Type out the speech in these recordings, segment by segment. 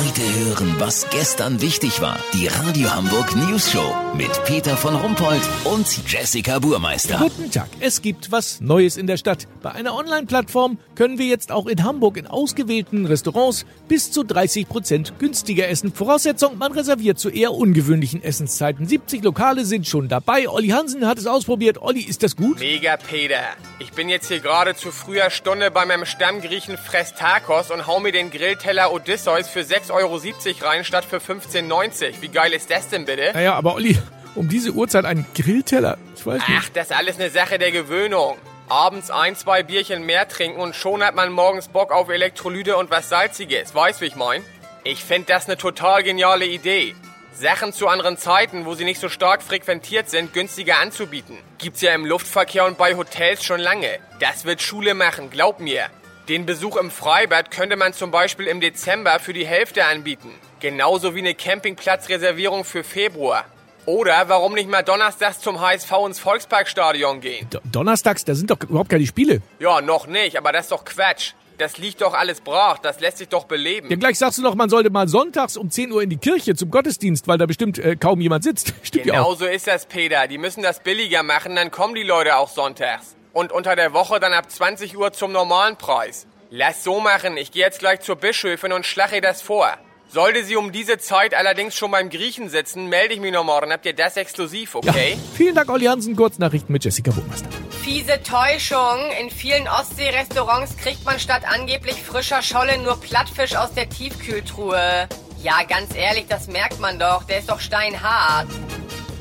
Heute hören, was gestern wichtig war. Die Radio Hamburg News Show mit Peter von Rumpold und Jessica Burmeister. Guten Tag. Es gibt was Neues in der Stadt. Bei einer Online-Plattform können wir jetzt auch in Hamburg in ausgewählten Restaurants bis zu 30 Prozent günstiger essen. Voraussetzung, man reserviert zu eher ungewöhnlichen Essenszeiten. 70 Lokale sind schon dabei. Olli Hansen hat es ausprobiert. Olli, ist das gut? Mega Peter. Ich bin jetzt hier gerade zu früher Stunde bei meinem Stammgriechen Frestakos und hau mir den Grillteller Odysseus für 6,70 Euro rein statt für 15,90. Wie geil ist das denn bitte? Naja, aber Olli, um diese Uhrzeit einen Grillteller? Ich weiß nicht. Ach, das ist alles eine Sache der Gewöhnung. Abends ein, zwei Bierchen mehr trinken und schon hat man morgens Bock auf Elektrolyte und was Salziges. Weißt, wie ich mein? Ich find das eine total geniale Idee. Sachen zu anderen Zeiten, wo sie nicht so stark frequentiert sind, günstiger anzubieten. Gibt's ja im Luftverkehr und bei Hotels schon lange. Das wird Schule machen, glaub mir. Den Besuch im Freibad könnte man zum Beispiel im Dezember für die Hälfte anbieten. Genauso wie eine Campingplatzreservierung für Februar. Oder warum nicht mal donnerstags zum HSV ins Volksparkstadion gehen? Do Donnerstags, da sind doch überhaupt keine Spiele. Ja, noch nicht, aber das ist doch Quatsch. Das liegt doch alles brach, das lässt sich doch beleben. Ja, gleich sagst du noch, man sollte mal sonntags um 10 Uhr in die Kirche zum Gottesdienst, weil da bestimmt äh, kaum jemand sitzt. Stimmt ja Genau auch. so ist das, Peter. Die müssen das billiger machen, dann kommen die Leute auch sonntags. Und unter der Woche dann ab 20 Uhr zum normalen Preis. Lass so machen, ich gehe jetzt gleich zur Bischöfin und schlage ihr das vor. Sollte sie um diese Zeit allerdings schon beim Griechen sitzen, melde ich mich noch morgen. Habt ihr das exklusiv, Ja. okay? Vielen Dank, Olli Hansen. Kurznachrichten mit Jessica Burmeister. Fiese Täuschung. In vielen Ostsee-Restaurants kriegt man statt angeblich frischer Scholle nur Plattfisch aus der Tiefkühltruhe. Ja, ganz ehrlich, das merkt man doch. Der ist doch steinhart.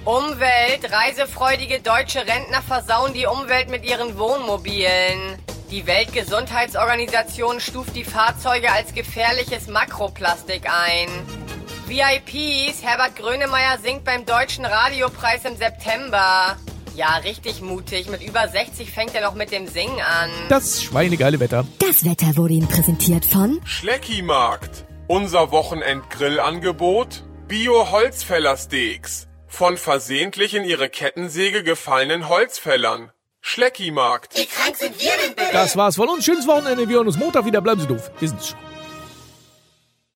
Umwelt. Reisefreudige deutsche Rentner versauen die Umwelt mit ihren Wohnmobilen. Die Weltgesundheitsorganisation stuft die Fahrzeuge als gefährliches Makroplastik ein. VIPs, Herbert Grönemeyer singt beim Deutschen Radiopreis im September. Ja, richtig mutig. Mit über 60 fängt er noch mit dem Singen an. Das schweinegeile Wetter. Das Wetter wurde Ihnen präsentiert von Schleckimarkt. Unser Wochenend-Grillangebot. Bio-Holzfäller-Steaks. Von versehentlich in ihre Kettensäge gefallenen Holzfällern. Schleckimarkt. Das war's von uns. Schönes Wochenende. Wir hören uns Montag wieder. Bleiben Sie doof. Wir sind's schon.